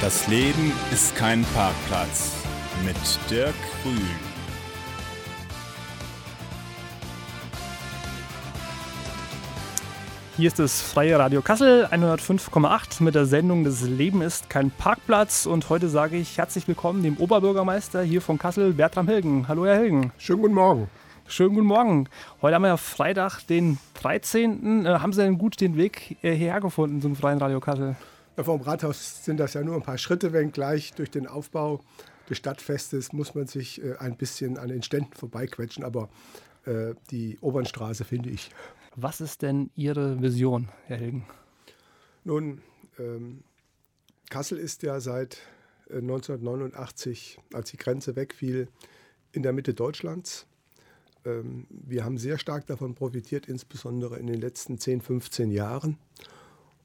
Das Leben ist kein Parkplatz mit Dirk Grün. Hier ist das Freie Radio Kassel 105,8 mit der Sendung Das Leben ist kein Parkplatz. Und heute sage ich herzlich willkommen dem Oberbürgermeister hier von Kassel, Bertram Hilgen. Hallo, Herr Hilgen. Schönen guten Morgen. Schönen guten Morgen. Heute haben wir ja Freitag, den 13. Äh, haben Sie denn gut den Weg äh, hierher gefunden zum Freien Radio Kassel? Vom Rathaus sind das ja nur ein paar Schritte, wenngleich durch den Aufbau des Stadtfestes muss man sich äh, ein bisschen an den Ständen vorbeiquetschen. Aber äh, die Obernstraße finde ich was ist denn Ihre Vision, Herr Hilgen? Nun, ähm, Kassel ist ja seit 1989, äh, als die Grenze wegfiel, in der Mitte Deutschlands. Ähm, wir haben sehr stark davon profitiert, insbesondere in den letzten 10, 15 Jahren.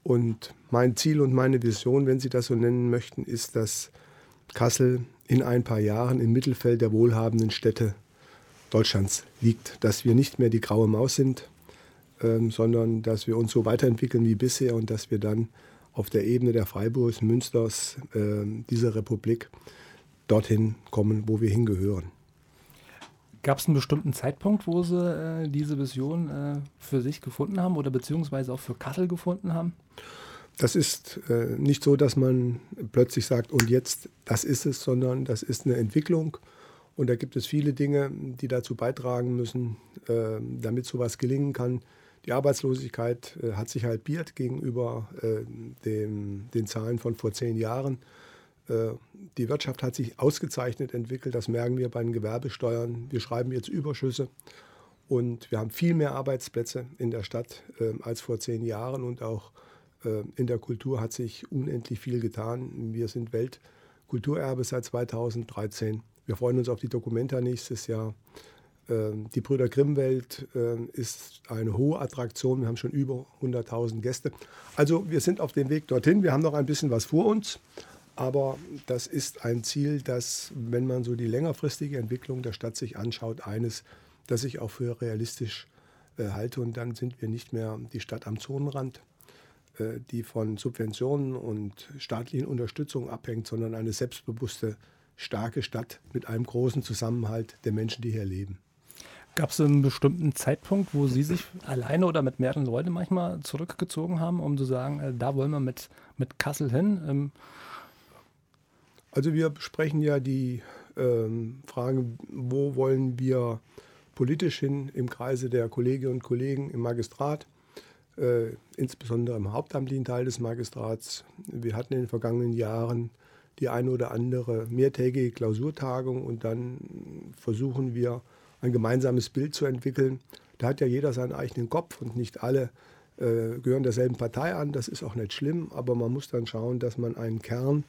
Und mein Ziel und meine Vision, wenn Sie das so nennen möchten, ist, dass Kassel in ein paar Jahren im Mittelfeld der wohlhabenden Städte Deutschlands liegt. Dass wir nicht mehr die graue Maus sind, ähm, sondern dass wir uns so weiterentwickeln wie bisher und dass wir dann auf der Ebene der Freiburgs, Münsters, äh, dieser Republik dorthin kommen, wo wir hingehören. Gab es einen bestimmten Zeitpunkt, wo Sie äh, diese Vision äh, für sich gefunden haben oder beziehungsweise auch für Kassel gefunden haben? Das ist äh, nicht so, dass man plötzlich sagt, und jetzt, das ist es, sondern das ist eine Entwicklung. Und da gibt es viele Dinge, die dazu beitragen müssen, äh, damit sowas gelingen kann. Die Arbeitslosigkeit äh, hat sich halbiert gegenüber äh, dem, den Zahlen von vor zehn Jahren. Äh, die Wirtschaft hat sich ausgezeichnet entwickelt, das merken wir bei den Gewerbesteuern. Wir schreiben jetzt Überschüsse und wir haben viel mehr Arbeitsplätze in der Stadt äh, als vor zehn Jahren und auch äh, in der Kultur hat sich unendlich viel getan. Wir sind Weltkulturerbe seit 2013. Wir freuen uns auf die Dokumenta nächstes Jahr. Ähm, die Brüder Grimm-Welt ist eine hohe Attraktion. Wir haben schon über 100.000 Gäste. Also wir sind auf dem Weg dorthin. Wir haben noch ein bisschen was vor uns. Aber das ist ein Ziel, das, wenn man so die längerfristige Entwicklung der Stadt sich anschaut, eines, das ich auch für realistisch äh, halte. Und dann sind wir nicht mehr die Stadt am Zonenrand, äh, die von Subventionen und staatlichen Unterstützung abhängt, sondern eine selbstbewusste, starke Stadt mit einem großen Zusammenhalt der Menschen, die hier leben. Gab es einen bestimmten Zeitpunkt, wo Sie sich alleine oder mit mehreren Leuten manchmal zurückgezogen haben, um zu sagen, äh, da wollen wir mit, mit Kassel hin? Ähm also wir besprechen ja die ähm, Frage, wo wollen wir politisch hin im Kreise der Kolleginnen und Kollegen im Magistrat, äh, insbesondere im hauptamtlichen Teil des Magistrats. Wir hatten in den vergangenen Jahren die eine oder andere mehrtägige Klausurtagung und dann versuchen wir ein gemeinsames Bild zu entwickeln. Da hat ja jeder seinen eigenen Kopf und nicht alle äh, gehören derselben Partei an. Das ist auch nicht schlimm, aber man muss dann schauen, dass man einen Kern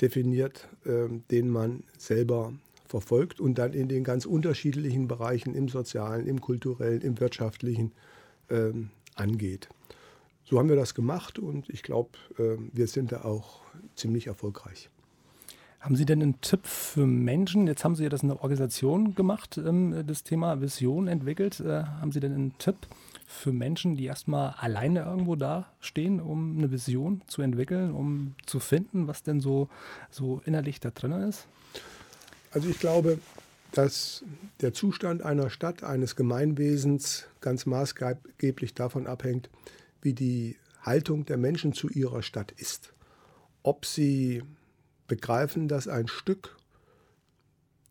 definiert, äh, den man selber verfolgt und dann in den ganz unterschiedlichen Bereichen im sozialen, im kulturellen, im wirtschaftlichen äh, angeht. So haben wir das gemacht und ich glaube, äh, wir sind da auch ziemlich erfolgreich. Haben Sie denn einen Tipp für Menschen? Jetzt haben Sie ja das in der Organisation gemacht, ähm, das Thema Vision entwickelt. Äh, haben Sie denn einen Tipp für Menschen, die erstmal alleine irgendwo da stehen, um eine Vision zu entwickeln, um zu finden, was denn so, so innerlich da drin ist? Also ich glaube, dass der Zustand einer Stadt, eines Gemeinwesens ganz maßgeblich davon abhängt, wie die Haltung der Menschen zu ihrer Stadt ist. Ob sie begreifen, dass ein Stück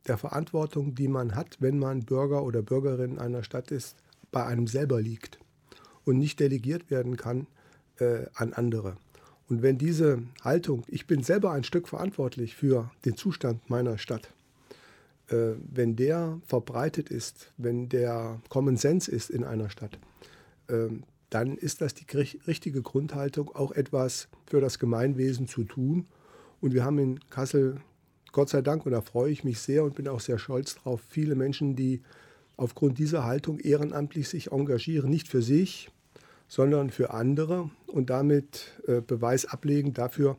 der Verantwortung, die man hat, wenn man Bürger oder Bürgerin einer Stadt ist, bei einem selber liegt und nicht delegiert werden kann äh, an andere. Und wenn diese Haltung, ich bin selber ein Stück verantwortlich für den Zustand meiner Stadt, äh, wenn der verbreitet ist, wenn der Common Sense ist in einer Stadt, äh, dann ist das die richtige Grundhaltung, auch etwas für das Gemeinwesen zu tun und wir haben in Kassel, Gott sei Dank, und da freue ich mich sehr und bin auch sehr stolz drauf, viele Menschen, die aufgrund dieser Haltung ehrenamtlich sich engagieren, nicht für sich, sondern für andere und damit äh, Beweis ablegen dafür,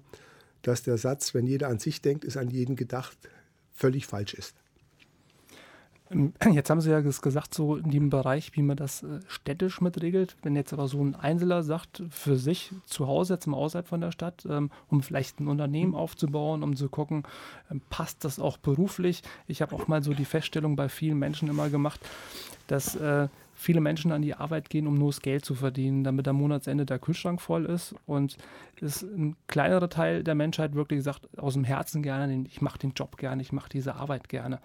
dass der Satz, wenn jeder an sich denkt, ist an jeden gedacht, völlig falsch ist. Jetzt haben Sie ja gesagt, so in dem Bereich, wie man das äh, städtisch mitregelt. Wenn jetzt aber so ein Einzelner sagt, für sich zu Hause, jetzt mal außerhalb von der Stadt, ähm, um vielleicht ein Unternehmen mhm. aufzubauen, um zu gucken, ähm, passt das auch beruflich. Ich habe auch mal so die Feststellung bei vielen Menschen immer gemacht, dass äh, viele Menschen an die Arbeit gehen, um nur das Geld zu verdienen, damit am Monatsende der Kühlschrank voll ist. Und ist ein kleinerer Teil der Menschheit wirklich sagt, aus dem Herzen gerne, ich mache den Job gerne, ich mache diese Arbeit gerne.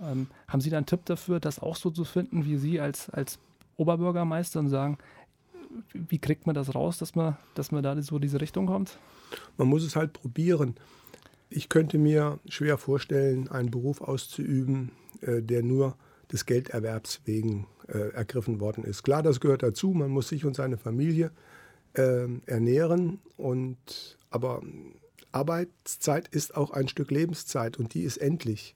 Ähm, haben Sie da einen Tipp dafür, das auch so zu finden wie Sie als, als Oberbürgermeister und sagen, wie kriegt man das raus, dass man, dass man da so diese Richtung kommt? Man muss es halt probieren. Ich könnte mir schwer vorstellen, einen Beruf auszuüben, äh, der nur des Gelderwerbs wegen äh, ergriffen worden ist. Klar, das gehört dazu. Man muss sich und seine Familie äh, ernähren. Und, aber Arbeitszeit ist auch ein Stück Lebenszeit und die ist endlich.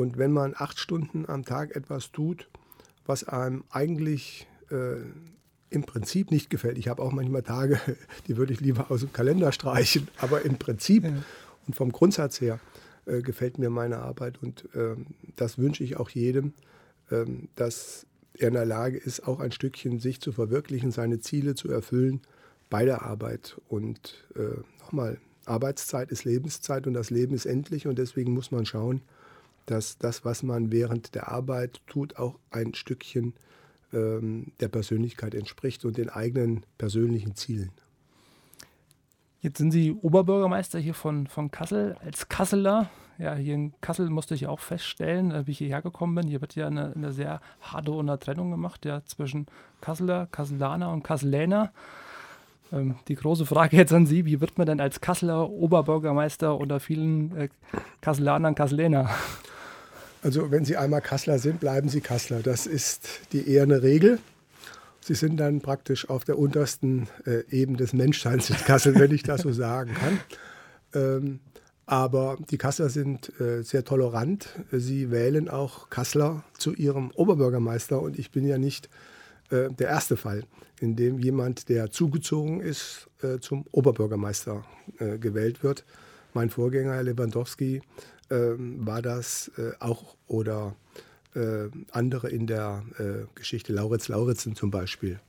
Und wenn man acht Stunden am Tag etwas tut, was einem eigentlich äh, im Prinzip nicht gefällt, ich habe auch manchmal Tage, die würde ich lieber aus dem Kalender streichen, aber im Prinzip ja. und vom Grundsatz her äh, gefällt mir meine Arbeit und äh, das wünsche ich auch jedem, ähm, dass er in der Lage ist, auch ein Stückchen sich zu verwirklichen, seine Ziele zu erfüllen bei der Arbeit. Und äh, nochmal, Arbeitszeit ist Lebenszeit und das Leben ist endlich und deswegen muss man schauen, dass das, was man während der Arbeit tut, auch ein Stückchen ähm, der Persönlichkeit entspricht und den eigenen persönlichen Zielen. Jetzt sind Sie Oberbürgermeister hier von, von Kassel. Als Kasseler ja, hier in Kassel musste ich auch feststellen, äh, wie ich hierher gekommen bin. Hier wird ja eine, eine sehr harte Untertrennung gemacht ja, zwischen Kasseler, Kasselaner und Kasseläner. Ähm, die große Frage jetzt an Sie: Wie wird man denn als Kasseler Oberbürgermeister unter vielen äh, Kasselanern Kasseläner? Also, wenn Sie einmal Kasseler sind, bleiben Sie Kasseler. Das ist die eherne Regel. Sie sind dann praktisch auf der untersten äh, Ebene des Menschseins in Kassel, wenn ich das so sagen kann. Ähm, aber die Kasseler sind äh, sehr tolerant. Sie wählen auch Kasseler zu ihrem Oberbürgermeister. Und ich bin ja nicht äh, der erste Fall, in dem jemand, der zugezogen ist, äh, zum Oberbürgermeister äh, gewählt wird. Mein Vorgänger, Herr Lewandowski, ähm, war das äh, auch oder äh, andere in der Geschichte, Lauritz Lauritzen zum Beispiel.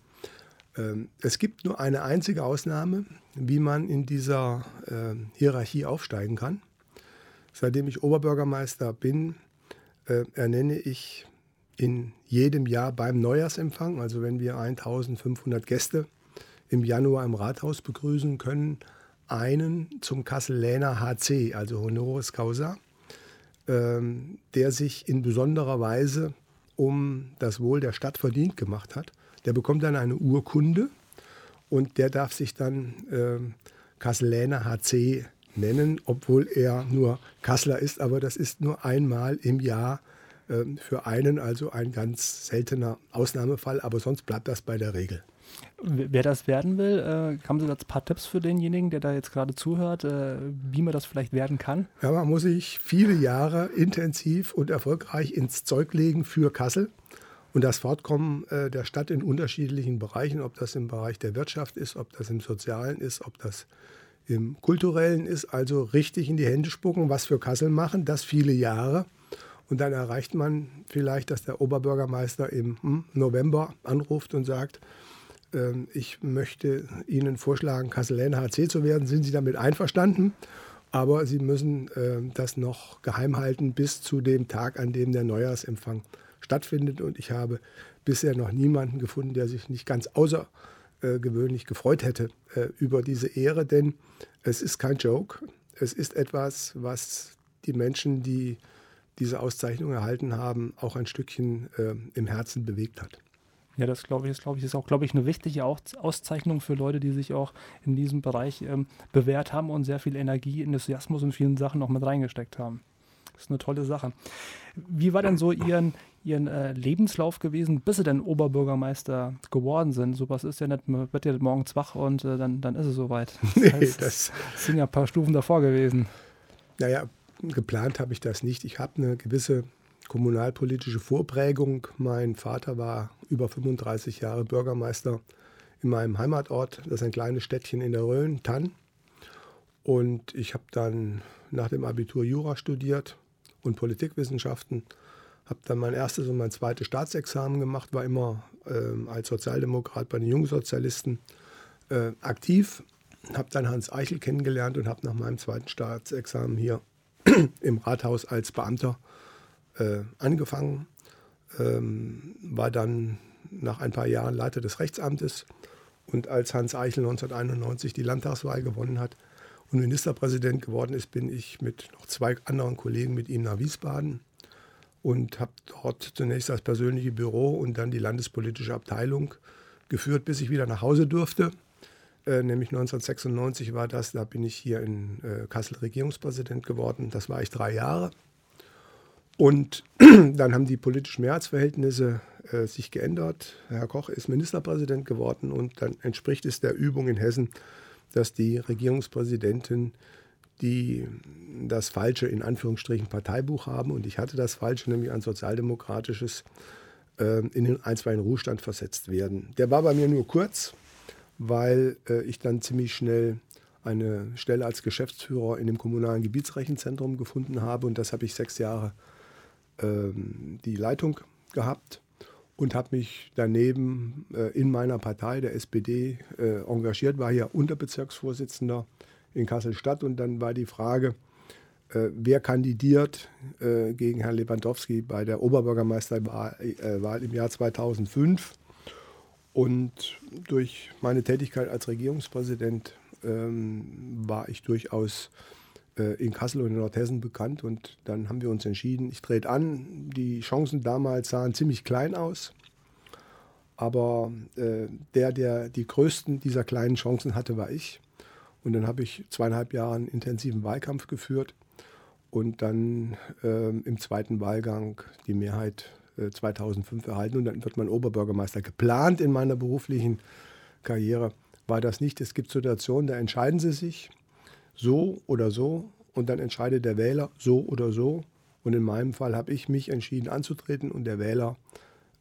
Ähm, es gibt nur eine einzige Ausnahme, wie man in dieser äh, Hierarchie aufsteigen kann. Seitdem ich Oberbürgermeister bin, äh, ernenne ich in jedem Jahr beim Neujahrsempfang, also wenn wir 1500 Gäste im Januar im Rathaus begrüßen können, einen zum Kasseläner HC, also Honoris Causa, ähm, der sich in besonderer Weise um das Wohl der Stadt verdient gemacht hat. Der bekommt dann eine Urkunde und der darf sich dann äh, Kasseläner HC nennen, obwohl er nur Kasseler ist. Aber das ist nur einmal im Jahr äh, für einen, also ein ganz seltener Ausnahmefall. Aber sonst bleibt das bei der Regel. Wer das werden will, äh, haben Sie da ein paar Tipps für denjenigen, der da jetzt gerade zuhört, äh, wie man das vielleicht werden kann? Ja, man muss sich viele Jahre intensiv und erfolgreich ins Zeug legen für Kassel. Und das Fortkommen äh, der Stadt in unterschiedlichen Bereichen, ob das im Bereich der Wirtschaft ist, ob das im Sozialen ist, ob das im Kulturellen ist, also richtig in die Hände spucken, was für Kassel machen, das viele Jahre. Und dann erreicht man vielleicht, dass der Oberbürgermeister im hm, November anruft und sagt, ich möchte Ihnen vorschlagen, Kasseläner HC zu werden. Sind Sie damit einverstanden? Aber Sie müssen äh, das noch geheim halten bis zu dem Tag, an dem der Neujahrsempfang stattfindet. Und ich habe bisher noch niemanden gefunden, der sich nicht ganz außergewöhnlich gefreut hätte äh, über diese Ehre, denn es ist kein Joke. Es ist etwas, was die Menschen, die diese Auszeichnung erhalten haben, auch ein Stückchen äh, im Herzen bewegt hat. Ja, das glaube ich, ist, glaube ich, ist auch, glaube ich, eine wichtige Auszeichnung für Leute, die sich auch in diesem Bereich ähm, bewährt haben und sehr viel Energie, Enthusiasmus und vielen Sachen noch mit reingesteckt haben. Das ist eine tolle Sache. Wie war denn so Ihren, Ihren äh, Lebenslauf gewesen, bis Sie denn Oberbürgermeister geworden sind? Sowas ist ja nicht, man wird ja morgens wach und äh, dann, dann ist es soweit. Das, nee, heißt, das sind ja ein paar Stufen davor gewesen. Naja, geplant habe ich das nicht. Ich habe eine gewisse kommunalpolitische Vorprägung. Mein Vater war über 35 Jahre Bürgermeister in meinem Heimatort. Das ist ein kleines Städtchen in der Rhön, Tann. Und ich habe dann nach dem Abitur Jura studiert und Politikwissenschaften Habe dann mein erstes und mein zweites Staatsexamen gemacht, war immer äh, als Sozialdemokrat bei den Jungsozialisten äh, aktiv. Habe dann Hans Eichel kennengelernt und habe nach meinem zweiten Staatsexamen hier im Rathaus als Beamter äh, angefangen. Ähm, war dann nach ein paar Jahren Leiter des Rechtsamtes. Und als Hans Eichel 1991 die Landtagswahl gewonnen hat und Ministerpräsident geworden ist, bin ich mit noch zwei anderen Kollegen mit ihm nach Wiesbaden und habe dort zunächst das persönliche Büro und dann die landespolitische Abteilung geführt, bis ich wieder nach Hause durfte. Äh, nämlich 1996 war das, da bin ich hier in äh, Kassel Regierungspräsident geworden. Das war ich drei Jahre. Und dann haben die politischen Mehrheitsverhältnisse äh, sich geändert. Herr Koch ist Ministerpräsident geworden und dann entspricht es der Übung in Hessen, dass die Regierungspräsidenten die das falsche, in Anführungsstrichen, Parteibuch haben. Und ich hatte das falsche, nämlich ein sozialdemokratisches, äh, in den einstweiligen Ruhestand versetzt werden. Der war bei mir nur kurz, weil äh, ich dann ziemlich schnell eine Stelle als Geschäftsführer in dem kommunalen Gebietsrechenzentrum gefunden habe. Und das habe ich sechs Jahre ähm, die Leitung gehabt und habe mich daneben äh, in meiner Partei, der SPD, äh, engagiert, war hier Unterbezirksvorsitzender in Kassel-Stadt und dann war die Frage, äh, wer kandidiert gegen Herrn Lewandowski bei der Oberbürgermeisterwahl im Jahr 2005. Und durch meine Tätigkeit als Regierungspräsident ähm, war ich durchaus in Kassel und in Nordhessen bekannt. Und dann haben wir uns entschieden, ich trete an. Die Chancen damals sahen ziemlich klein aus. Aber äh, der, der die größten dieser kleinen Chancen hatte, war ich. Und dann habe ich zweieinhalb Jahre einen intensiven Wahlkampf geführt und dann äh, im zweiten Wahlgang die Mehrheit äh, 2005 erhalten. Und dann wird man Oberbürgermeister. Geplant in meiner beruflichen Karriere war das nicht. Es gibt Situationen, da entscheiden sie sich so oder so und dann entscheidet der Wähler so oder so. Und in meinem Fall habe ich mich entschieden anzutreten und der Wähler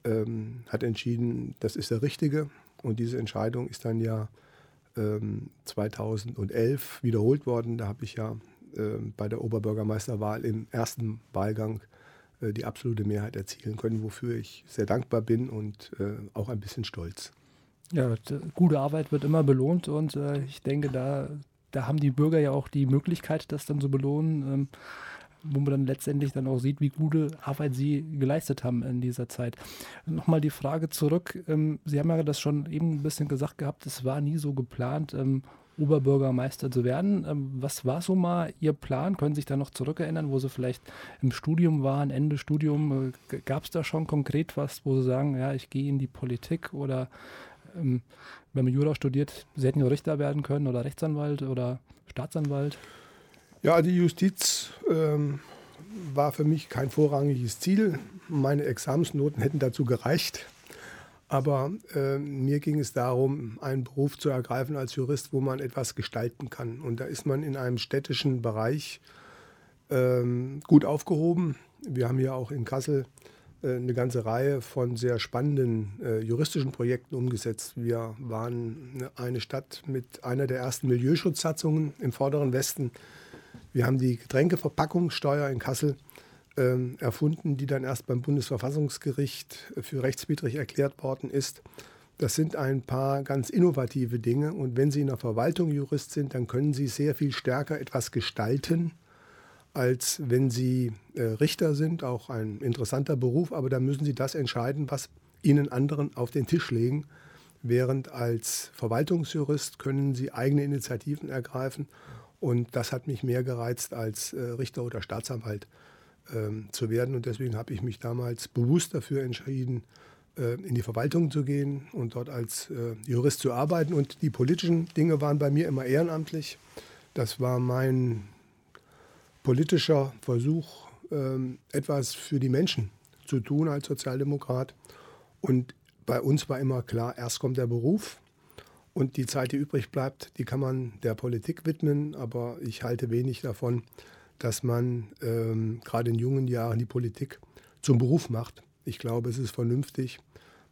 ähm, hat entschieden, das ist der Richtige. Und diese Entscheidung ist dann ja ähm, 2011 wiederholt worden. Da habe ich ja äh, bei der Oberbürgermeisterwahl im ersten Wahlgang äh, die absolute Mehrheit erzielen können, wofür ich sehr dankbar bin und äh, auch ein bisschen stolz. Ja, gute Arbeit wird immer belohnt und äh, ich denke, da da haben die Bürger ja auch die Möglichkeit, das dann zu belohnen, ähm, wo man dann letztendlich dann auch sieht, wie gute Arbeit sie geleistet haben in dieser Zeit. Nochmal die Frage zurück. Ähm, sie haben ja das schon eben ein bisschen gesagt gehabt, es war nie so geplant, ähm, Oberbürgermeister zu werden. Ähm, was war so mal Ihr Plan? Können Sie sich da noch zurückerinnern, wo Sie vielleicht im Studium waren, Ende Studium? Äh, Gab es da schon konkret was, wo Sie sagen, ja, ich gehe in die Politik oder ähm, wenn man Jura studiert, Sie hätten ja Richter werden können oder Rechtsanwalt oder Staatsanwalt? Ja, die Justiz ähm, war für mich kein vorrangiges Ziel. Meine Examensnoten hätten dazu gereicht. Aber äh, mir ging es darum, einen Beruf zu ergreifen als Jurist, wo man etwas gestalten kann. Und da ist man in einem städtischen Bereich ähm, gut aufgehoben. Wir haben ja auch in Kassel eine ganze Reihe von sehr spannenden äh, juristischen Projekten umgesetzt. Wir waren eine Stadt mit einer der ersten Milieuschutzsatzungen im vorderen Westen. Wir haben die Getränkeverpackungssteuer in Kassel äh, erfunden, die dann erst beim Bundesverfassungsgericht für rechtswidrig erklärt worden ist. Das sind ein paar ganz innovative Dinge. Und wenn Sie in der Verwaltung Jurist sind, dann können Sie sehr viel stärker etwas gestalten als wenn Sie äh, Richter sind, auch ein interessanter Beruf, aber da müssen Sie das entscheiden, was Ihnen anderen auf den Tisch legen. Während als Verwaltungsjurist können Sie eigene Initiativen ergreifen. Und das hat mich mehr gereizt, als äh, Richter oder Staatsanwalt ähm, zu werden. Und deswegen habe ich mich damals bewusst dafür entschieden, äh, in die Verwaltung zu gehen und dort als äh, Jurist zu arbeiten. Und die politischen Dinge waren bei mir immer ehrenamtlich. Das war mein politischer Versuch, ähm, etwas für die Menschen zu tun als Sozialdemokrat. Und bei uns war immer klar, erst kommt der Beruf und die Zeit, die übrig bleibt, die kann man der Politik widmen. Aber ich halte wenig davon, dass man ähm, gerade in jungen Jahren die Politik zum Beruf macht. Ich glaube, es ist vernünftig.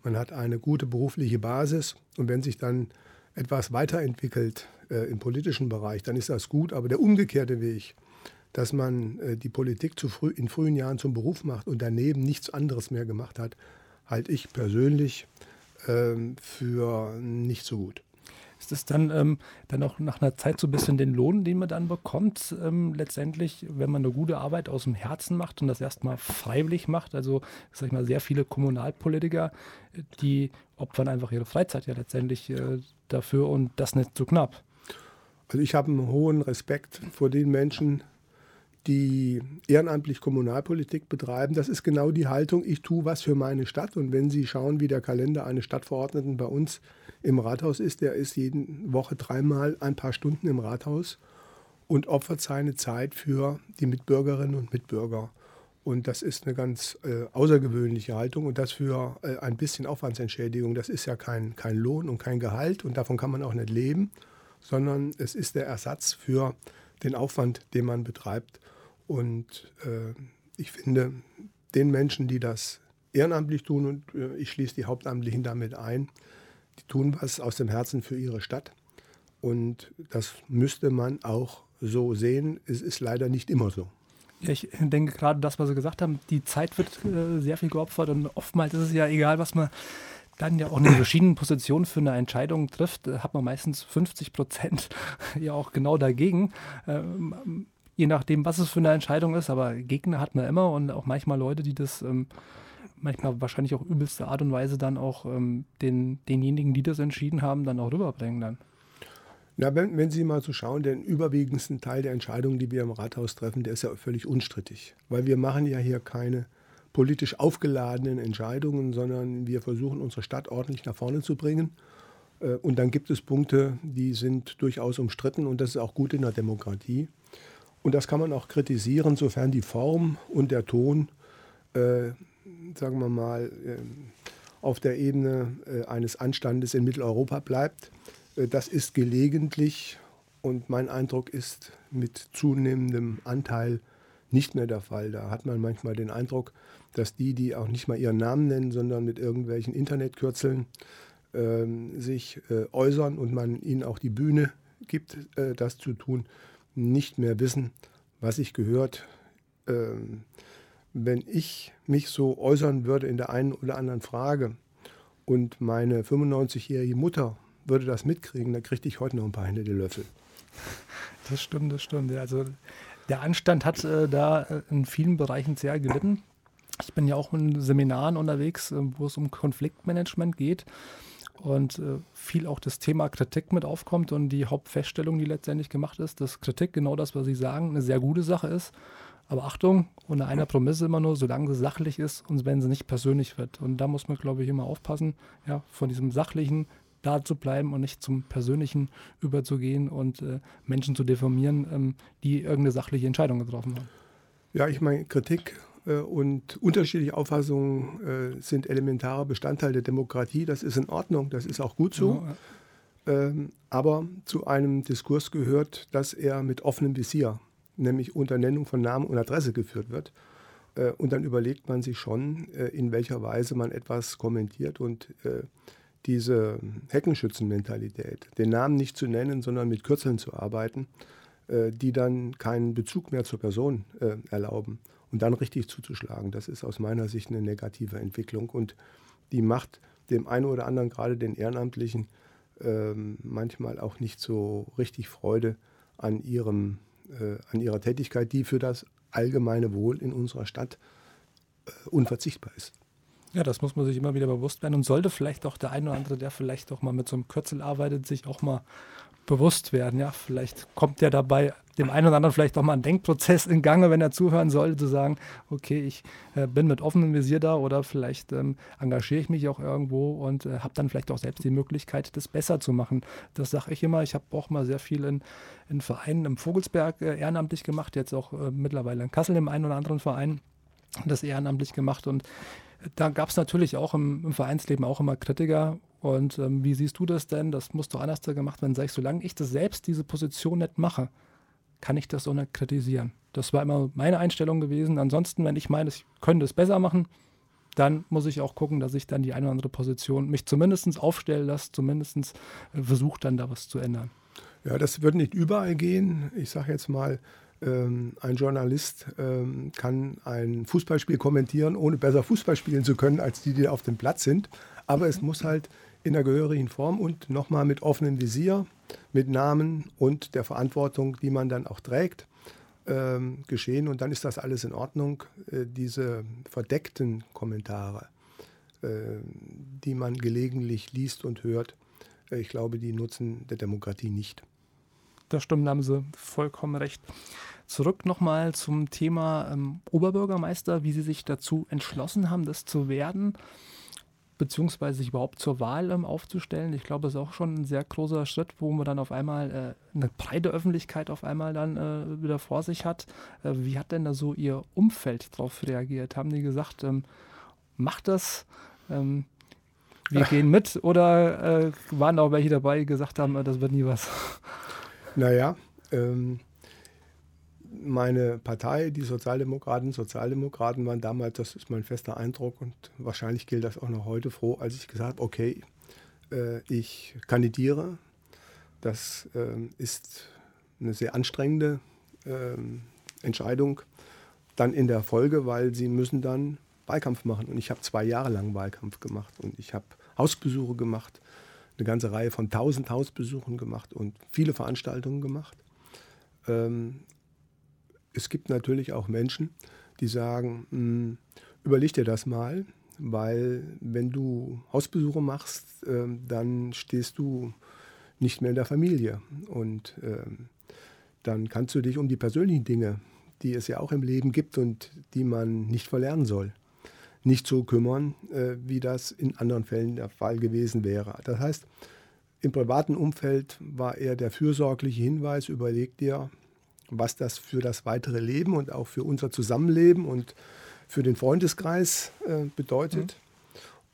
Man hat eine gute berufliche Basis und wenn sich dann etwas weiterentwickelt äh, im politischen Bereich, dann ist das gut. Aber der umgekehrte Weg, dass man äh, die Politik zu früh, in frühen Jahren zum Beruf macht und daneben nichts anderes mehr gemacht hat, halte ich persönlich ähm, für nicht so gut. Ist es dann, ähm, dann auch nach einer Zeit so ein bisschen den Lohn, den man dann bekommt, ähm, letztendlich, wenn man eine gute Arbeit aus dem Herzen macht und das erstmal freiwillig macht? Also, sag ich mal, sehr viele Kommunalpolitiker, die opfern einfach ihre Freizeit ja letztendlich äh, dafür und das nicht so knapp. Also ich habe einen hohen Respekt vor den Menschen, die ehrenamtlich Kommunalpolitik betreiben. Das ist genau die Haltung, ich tue was für meine Stadt. Und wenn Sie schauen, wie der Kalender eines Stadtverordneten bei uns im Rathaus ist, der ist jede Woche dreimal ein paar Stunden im Rathaus und opfert seine Zeit für die Mitbürgerinnen und Mitbürger. Und das ist eine ganz äh, außergewöhnliche Haltung und das für äh, ein bisschen Aufwandsentschädigung. Das ist ja kein, kein Lohn und kein Gehalt und davon kann man auch nicht leben, sondern es ist der Ersatz für den Aufwand, den man betreibt. Und äh, ich finde, den Menschen, die das ehrenamtlich tun, und äh, ich schließe die Hauptamtlichen damit ein, die tun was aus dem Herzen für ihre Stadt. Und das müsste man auch so sehen. Es ist leider nicht immer so. Ja, ich denke gerade das, was Sie gesagt haben, die Zeit wird äh, sehr viel geopfert und oftmals ist es ja egal, was man dann ja auch in verschiedenen Positionen für eine Entscheidung trifft, hat man meistens 50 Prozent ja auch genau dagegen. Ähm, je nachdem, was es für eine Entscheidung ist, aber Gegner hat man immer und auch manchmal Leute, die das ähm, manchmal wahrscheinlich auch übelste Art und Weise dann auch ähm, den, denjenigen, die das entschieden haben, dann auch rüberbringen dann. Na, wenn, wenn Sie mal so schauen, den überwiegendsten Teil der Entscheidungen, die wir im Rathaus treffen, der ist ja völlig unstrittig. Weil wir machen ja hier keine politisch aufgeladenen Entscheidungen, sondern wir versuchen, unsere Stadt ordentlich nach vorne zu bringen. Äh, und dann gibt es Punkte, die sind durchaus umstritten und das ist auch gut in der Demokratie. Und das kann man auch kritisieren, sofern die Form und der Ton, äh, sagen wir mal, äh, auf der Ebene äh, eines Anstandes in Mitteleuropa bleibt. Äh, das ist gelegentlich und mein Eindruck ist mit zunehmendem Anteil nicht mehr der Fall. Da hat man manchmal den Eindruck, dass die, die auch nicht mal ihren Namen nennen, sondern mit irgendwelchen Internetkürzeln ähm, sich äh, äußern und man ihnen auch die Bühne gibt, äh, das zu tun, nicht mehr wissen, was ich gehört. Ähm, wenn ich mich so äußern würde in der einen oder anderen Frage und meine 95-jährige Mutter würde das mitkriegen, dann kriegte ich heute noch ein paar Hände die Löffel. Das stimmt, das stimmt. Also der Anstand hat äh, da äh, in vielen Bereichen sehr gelitten. Ich bin ja auch in Seminaren unterwegs, äh, wo es um Konfliktmanagement geht und äh, viel auch das Thema Kritik mit aufkommt und die Hauptfeststellung, die letztendlich gemacht ist, dass Kritik genau das, was Sie sagen, eine sehr gute Sache ist. Aber Achtung, unter einer Prämisse immer nur, solange sie sachlich ist und wenn sie nicht persönlich wird. Und da muss man, glaube ich, immer aufpassen, ja, von diesem sachlichen da zu bleiben und nicht zum Persönlichen überzugehen und äh, Menschen zu deformieren, ähm, die irgendeine sachliche Entscheidung getroffen haben. Ja, ich meine, Kritik und unterschiedliche Auffassungen äh, sind elementarer Bestandteil der Demokratie. Das ist in Ordnung, das ist auch gut so. Ja. Ähm, aber zu einem Diskurs gehört, dass er mit offenem Visier, nämlich unter Nennung von Namen und Adresse geführt wird. Äh, und dann überlegt man sich schon, in welcher Weise man etwas kommentiert und diese Heckenschützenmentalität, den Namen nicht zu nennen, sondern mit Kürzeln zu arbeiten, die dann keinen Bezug mehr zur Person erlauben und dann richtig zuzuschlagen. Das ist aus meiner Sicht eine negative Entwicklung und die macht dem einen oder anderen, gerade den Ehrenamtlichen, ähm, manchmal auch nicht so richtig Freude an, ihrem, äh, an ihrer Tätigkeit, die für das allgemeine Wohl in unserer Stadt äh, unverzichtbar ist. Ja, das muss man sich immer wieder bewusst werden und sollte vielleicht auch der eine oder andere, der vielleicht auch mal mit so einem Kürzel arbeitet, sich auch mal bewusst werden. Ja, vielleicht kommt ja dabei dem einen oder anderen vielleicht auch mal ein Denkprozess in Gange, wenn er zuhören sollte, zu sagen, okay, ich äh, bin mit offenem Visier da oder vielleicht ähm, engagiere ich mich auch irgendwo und äh, habe dann vielleicht auch selbst die Möglichkeit, das besser zu machen. Das sage ich immer. Ich habe auch mal sehr viel in, in Vereinen im Vogelsberg äh, ehrenamtlich gemacht, jetzt auch äh, mittlerweile in Kassel im einen oder anderen Verein das ehrenamtlich gemacht und da gab es natürlich auch im, im, Vereinsleben auch immer Kritiker. Und ähm, wie siehst du das denn? Das muss doch anders gemacht werden. Sag ich, solange ich das selbst, diese Position nicht mache, kann ich das auch nicht kritisieren. Das war immer meine Einstellung gewesen. Ansonsten, wenn ich meine, ich könnte es besser machen, dann muss ich auch gucken, dass ich dann die eine oder andere Position mich zumindest aufstellen lasse, zumindest äh, versuche dann da was zu ändern. Ja, das wird nicht überall gehen. Ich sage jetzt mal, Ähm, ein Journalist ähm, kann ein Fußballspiel kommentieren, ohne besser Fußball spielen zu können, als die, die auf dem Platz sind. Aber es muss halt in der gehörigen Form und nochmal mit offenem Visier, mit Namen und der Verantwortung, die man dann auch trägt, ähm, geschehen. Und dann ist das alles in Ordnung. Äh, diese verdeckten Kommentare, äh, die man gelegentlich liest und hört, äh, ich glaube, die nutzen der Demokratie nicht. Das stimmt, da haben Sie vollkommen recht. Zurück nochmal zum Thema ähm, Oberbürgermeister, wie Sie sich dazu entschlossen haben, das zu werden beziehungsweise sich überhaupt zur Wahl ähm, aufzustellen. Ich glaube, das ist auch schon ein sehr großer Schritt, wo man dann auf einmal äh, eine breite Öffentlichkeit auf einmal dann äh, wieder vor sich hat. Äh, wie hat denn da so Ihr Umfeld darauf reagiert? Haben die gesagt, ähm, macht das, ähm, wir gehen mit oder äh, waren auch welche dabei, die gesagt haben, äh, das wird nie was? Naja, ähm, meine Partei, die Sozialdemokraten, Sozialdemokraten waren damals, das ist mein fester Eindruck und wahrscheinlich gilt das auch noch heute froh, als ich gesagt habe, okay, äh, ich kandidiere. Das äh, ist eine sehr anstrengende äh, Entscheidung dann in der Folge, weil sie müssen dann Wahlkampf machen. Und ich habe zwei Jahre lang Wahlkampf gemacht und ich habe Hausbesuche gemacht, eine ganze Reihe von tausend Hausbesuchen gemacht und viele Veranstaltungen gemacht. Ähm, es gibt natürlich auch Menschen, die sagen, hm, überleg dir das mal, weil wenn du Hausbesuche machst, äh, dann stehst du nicht mehr in der Familie und äh, dann kannst du dich um die persönlichen Dinge, die es ja auch im Leben gibt und die man nicht verlernen soll, nicht so kümmern, äh, wie das in anderen Fällen der Fall gewesen wäre. Das heißt, im privaten Umfeld war eher der fürsorgliche Hinweis, überleg dir, was das für das weitere Leben und auch für unser Zusammenleben und für den Freundeskreis äh, bedeutet. Mhm.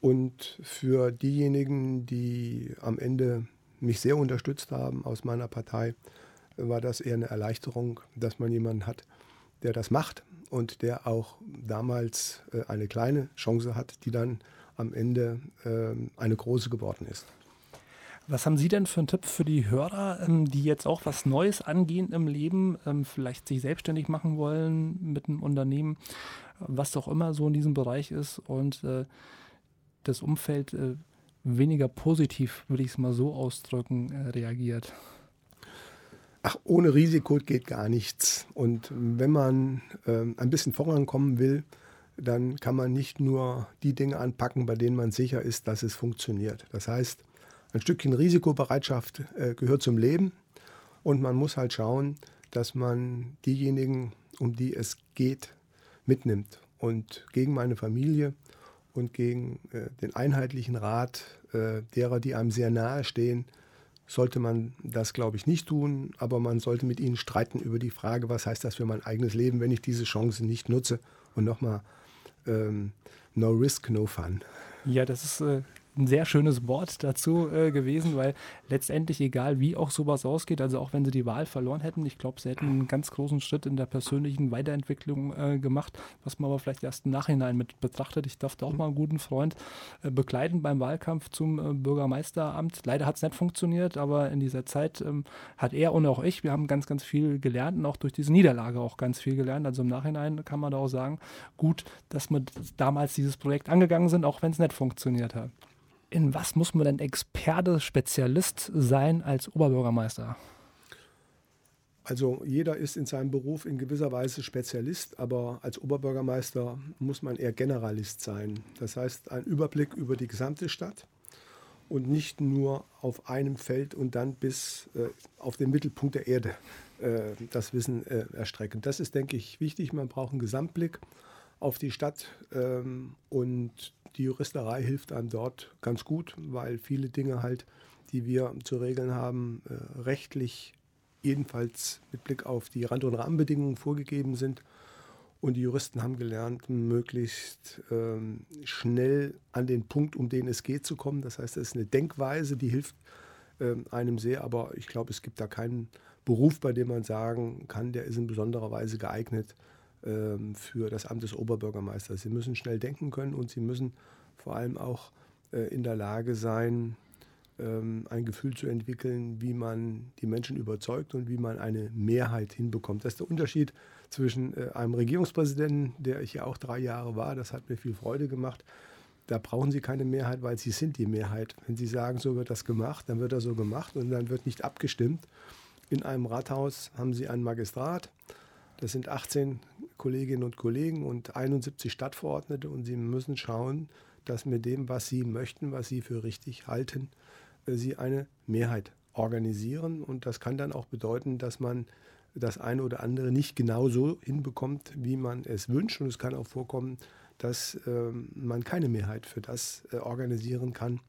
Und für diejenigen, die am Ende mich sehr unterstützt haben aus meiner Partei, war das eher eine Erleichterung, dass man jemanden hat, der das macht und der auch damals äh, eine kleine Chance hat, die dann am Ende äh, eine große geworden ist. Was haben Sie denn für einen Tipp für die Hörer, ähm, die jetzt auch was Neues angehen im Leben, ähm, vielleicht sich selbstständig machen wollen mit einem Unternehmen, was auch immer so in diesem Bereich ist und äh, das Umfeld äh, weniger positiv, würde ich es mal so ausdrücken, äh, reagiert? Ach, ohne Risiko geht gar nichts. Und wenn man ähm, ein bisschen vorankommen will, dann kann man nicht nur die Dinge anpacken, bei denen man sicher ist, dass es funktioniert. Das heißt, ein Stückchen Risikobereitschaft äh, gehört zum Leben und man muss halt schauen, dass man diejenigen, um die es geht, mitnimmt. Und gegen meine Familie und gegen äh, den einheitlichen Rat äh, derer, die einem sehr nahe stehen, sollte man das, glaube ich, nicht tun. Aber man sollte mit ihnen streiten über die Frage, was heißt das für mein eigenes Leben, wenn ich diese Chance nicht nutze. Und nochmal, ähm, no risk, no fun. Ja, das ist äh, ein sehr schönes Wort dazu äh, gewesen, weil letztendlich, egal wie auch sowas ausgeht, also auch wenn sie die Wahl verloren hätten, ich glaube, sie hätten einen ganz großen Schritt in der persönlichen Weiterentwicklung äh, gemacht, was man aber vielleicht erst im Nachhinein mit betrachtet. Ich durfte auch mal einen guten Freund äh, begleiten beim Wahlkampf zum äh, Bürgermeisteramt. Leider hat es nicht funktioniert, aber in dieser Zeit ähm, hat er und auch ich, wir haben ganz, ganz viel gelernt und auch durch diese Niederlage auch ganz viel gelernt. Also im Nachhinein kann man da auch sagen, gut, dass wir damals dieses Projekt angegangen sind, auch wenn es nicht funktioniert hat in was muss man denn Experte, Spezialist sein als Oberbürgermeister? Also jeder ist in seinem Beruf in gewisser Weise Spezialist, aber als Oberbürgermeister muss man eher Generalist sein. Das heißt, ein Überblick über die gesamte Stadt und nicht nur auf einem Feld und dann bis äh, auf den Mittelpunkt der Erde äh, das Wissen äh, erstrecken. Das ist, denke ich, wichtig. Man braucht einen Gesamtblick auf die Stadt ähm, und die Juristerei hilft einem dort ganz gut, weil viele Dinge halt, die wir zu regeln haben, äh, rechtlich jedenfalls mit Blick auf die Rand- und Rahmenbedingungen vorgegeben sind. Und die Juristen haben gelernt, möglichst ähm, schnell an den Punkt, um den es geht, zu kommen. Das heißt, es ist eine Denkweise, die hilft ähm, einem sehr. Aber ich glaube, es gibt da keinen Beruf, bei dem man sagen kann, der ist in besonderer Weise geeignet, für das Amt des Oberbürgermeisters. Sie müssen schnell denken können und sie müssen vor allem auch äh, in der Lage sein, ähm, ein Gefühl zu entwickeln, wie man die Menschen überzeugt und wie man eine Mehrheit hinbekommt. Das ist der Unterschied zwischen äh, einem Regierungspräsidenten, der ich ja auch drei Jahre war, das hat mir viel Freude gemacht. Da brauchen Sie keine Mehrheit, weil Sie sind die Mehrheit. Wenn Sie sagen, so wird das gemacht, dann wird das so gemacht und dann wird nicht abgestimmt. In einem Rathaus haben Sie einen Magistrat, das sind 18 Kolleginnen und Kollegen und 71 Stadtverordnete und Sie müssen schauen, dass mit dem, was Sie möchten, was Sie für richtig halten, äh, Sie eine Mehrheit organisieren. Und das kann dann auch bedeuten, dass man das eine oder andere nicht genau so hinbekommt, wie man es wünscht. Und es kann auch vorkommen, dass ähm, man keine Mehrheit für das äh, organisieren kann,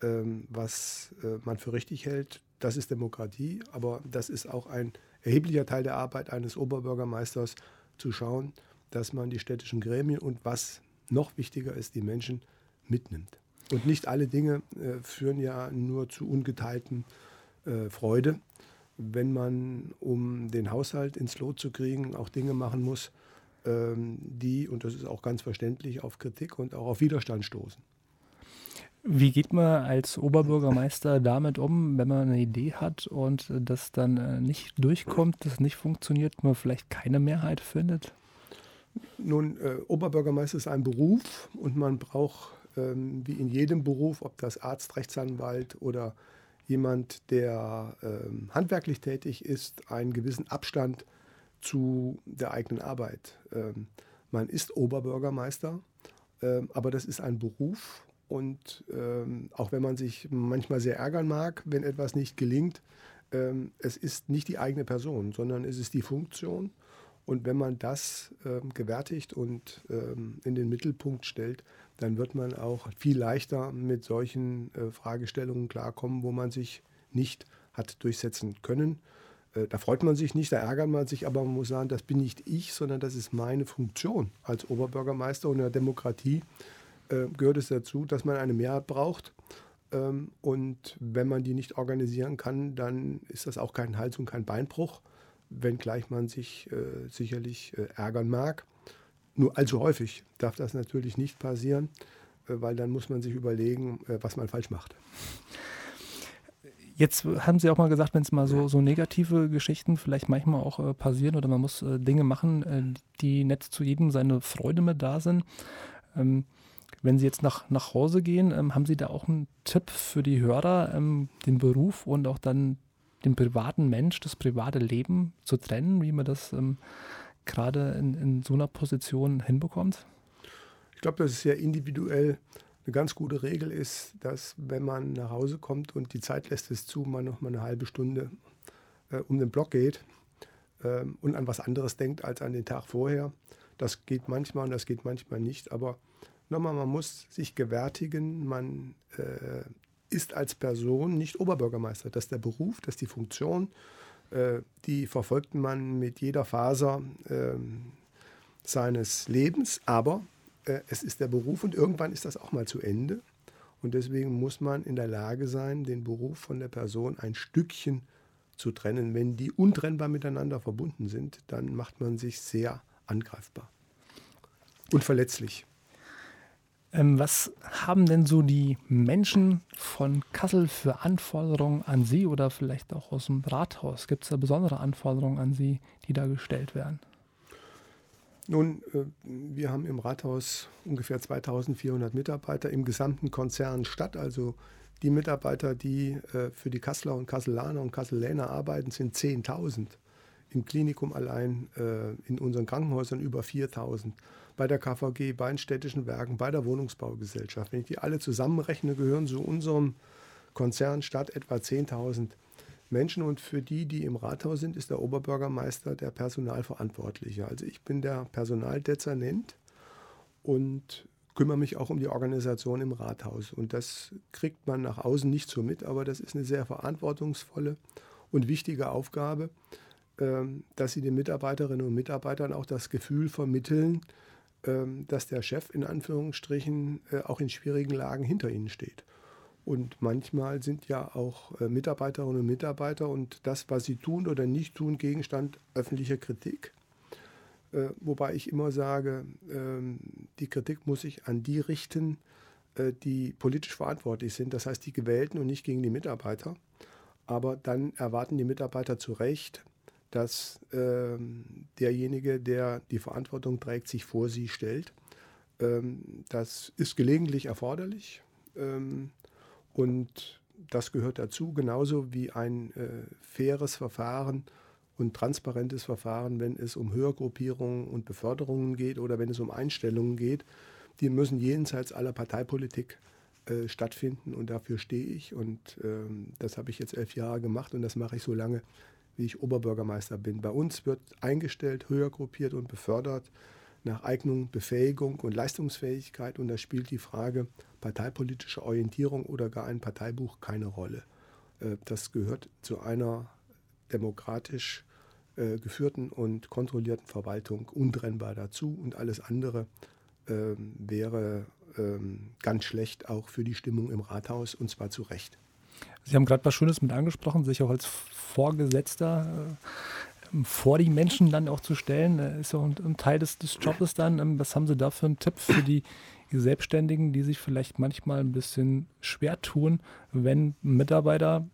ähm, was äh, man für richtig hält. Das ist Demokratie, aber das ist auch ein erheblicher Teil der Arbeit eines Oberbürgermeisters, zu schauen, dass man die städtischen Gremien und was noch wichtiger ist, die Menschen mitnimmt. Und nicht alle Dinge äh, führen ja nur zu ungeteilten äh, Freude. Wenn man, um den Haushalt ins Lot zu kriegen, auch Dinge machen muss, ähm, die, und das ist auch ganz verständlich, auf Kritik und auch auf Widerstand stoßen. Wie geht man als Oberbürgermeister damit um, wenn man eine Idee hat und das dann äh, nicht durchkommt, das nicht funktioniert, man vielleicht keine Mehrheit findet? Nun, äh, Oberbürgermeister ist ein Beruf und man braucht, ähm, wie in jedem Beruf, ob das Arzt, Rechtsanwalt oder jemand, der ähm, handwerklich tätig ist, einen gewissen Abstand zu der eigenen Arbeit. Ähm, man ist Oberbürgermeister, ähm, aber das ist ein Beruf und ähm, auch wenn man sich manchmal sehr ärgern mag, wenn etwas nicht gelingt, ähm, es ist nicht die eigene Person, sondern es ist die Funktion. Und wenn man das ähm, gewärtigt und ähm, in den Mittelpunkt stellt, dann wird man auch viel leichter mit solchen äh, Fragestellungen klarkommen, wo man sich nicht hat durchsetzen können. Äh, da freut man sich nicht, da ärgert man sich, aber man muss sagen, das bin nicht ich, sondern das ist meine Funktion als Oberbürgermeister und in der Demokratie äh, gehört es dazu, dass man eine Mehrheit braucht. Ähm, und wenn man die nicht organisieren kann, dann ist das auch kein Hals- und kein Beinbruch wenngleich man sich äh, sicherlich äh, ärgern mag. Nur allzu häufig darf das natürlich nicht passieren, weil dann muss man sich überlegen, was man falsch macht. Jetzt haben Sie auch mal gesagt, wenn es mal so, so negative Geschichten vielleicht manchmal auch äh, passieren oder man muss äh, Dinge machen, die nicht zu jedem seine Freude mit da sind. Ähm, wenn Sie jetzt nach, nach Hause gehen, ähm, haben Sie da auch einen Tipp für die Hörer, ähm, den Beruf und auch dann den privaten Mensch, das private Leben zu trennen, wie man das ähm, gerade in, in so einer Position hinbekommt? Ich glaube, dass es sehr individuell eine ganz gute Regel ist, dass wenn man nach Hause kommt und die Zeit lässt es zu, man noch mal eine halbe Stunde äh, um den Block geht äh, und an was anderes denkt als an den Tag vorher. Das geht manchmal und das geht manchmal nicht, aber nochmal, man muss sich gewärtigen, man äh, ist als Person nicht Oberbürgermeister. Das ist der Beruf, das ist die Funktion. Äh, die verfolgt man mit jeder Faser äh, seines Lebens, aber äh, es ist der Beruf und irgendwann ist das auch mal zu Ende. Und deswegen muss man in der Lage sein, den Beruf von der Person ein Stückchen zu trennen. Wenn die untrennbar miteinander verbunden sind, dann macht man sich sehr angreifbar und verletzlich. Ähm, was haben denn so die Menschen von Kassel für Anforderungen an Sie oder vielleicht auch aus dem Rathaus? Gibt es da besondere Anforderungen an Sie, die da gestellt werden? Nun, äh, wir haben im Rathaus ungefähr 2400 Mitarbeiter im gesamten Konzern Stadt. Also die Mitarbeiter, die äh, für die Kasseler und Kasselaner und Kasseläner arbeiten, sind 10.000. Im Klinikum allein, äh, in unseren Krankenhäusern über 4.000 bei der KVG, bei den städtischen Werken, bei der Wohnungsbaugesellschaft. Wenn ich die alle zusammenrechne, gehören zu unserem Konzern Stadt etwa 10.000 Menschen und für die, die im Rathaus sind, ist der Oberbürgermeister der Personalverantwortliche. Also ich bin der Personaldezernent und kümmere mich auch um die Organisation im Rathaus. Und das kriegt man nach außen nicht so mit, aber das ist eine sehr verantwortungsvolle und wichtige Aufgabe, dass sie den Mitarbeiterinnen und Mitarbeitern auch das Gefühl vermitteln, ähm, dass der Chef in Anführungsstrichen äh, auch in schwierigen Lagen hinter ihnen steht. Und manchmal sind ja auch äh, Mitarbeiterinnen und Mitarbeiter und das, was sie tun oder nicht tun, Gegenstand öffentlicher Kritik. Äh, wobei ich immer sage, ähm, die Kritik muss sich an die richten, die politisch verantwortlich sind, das heißt die Gewählten und nicht gegen die Mitarbeiter. Aber dann erwarten die Mitarbeiter zu Recht, dass ähm, derjenige, der die Verantwortung trägt, sich vor sie stellt. Ähm, das ist gelegentlich erforderlich ähm, und das gehört dazu, genauso wie ein äh, faires Verfahren und transparentes Verfahren, wenn es um Höhergruppierungen und Beförderungen geht oder wenn es um Einstellungen geht. Die müssen jenseits aller Parteipolitik äh, stattfinden und dafür stehe ich. Und ähm, das habe ich jetzt elf Jahre gemacht und das mache ich so lange, wie ich Oberbürgermeister bin. Bei uns wird eingestellt, höher gruppiert und befördert nach Eignung, Befähigung und Leistungsfähigkeit. Und da spielt die Frage parteipolitische Orientierung oder gar ein Parteibuch keine Rolle. Äh, das gehört zu einer demokratisch äh, geführten und kontrollierten Verwaltung untrennbar dazu und alles andere ähm, wäre ähm, ganz schlecht auch für die Stimmung im Rathaus und zwar zu Recht. Sie haben gerade was Schönes mit angesprochen, sich auch als Vorgesetzter äh, vor die Menschen dann auch zu stellen, äh, ist auch ein, ein, Teil des, des Jobs dann. Ähm, was haben Sie da für einen Tipp für die Selbstständigen, die sich vielleicht manchmal ein bisschen schwer tun, wenn Mitarbeiter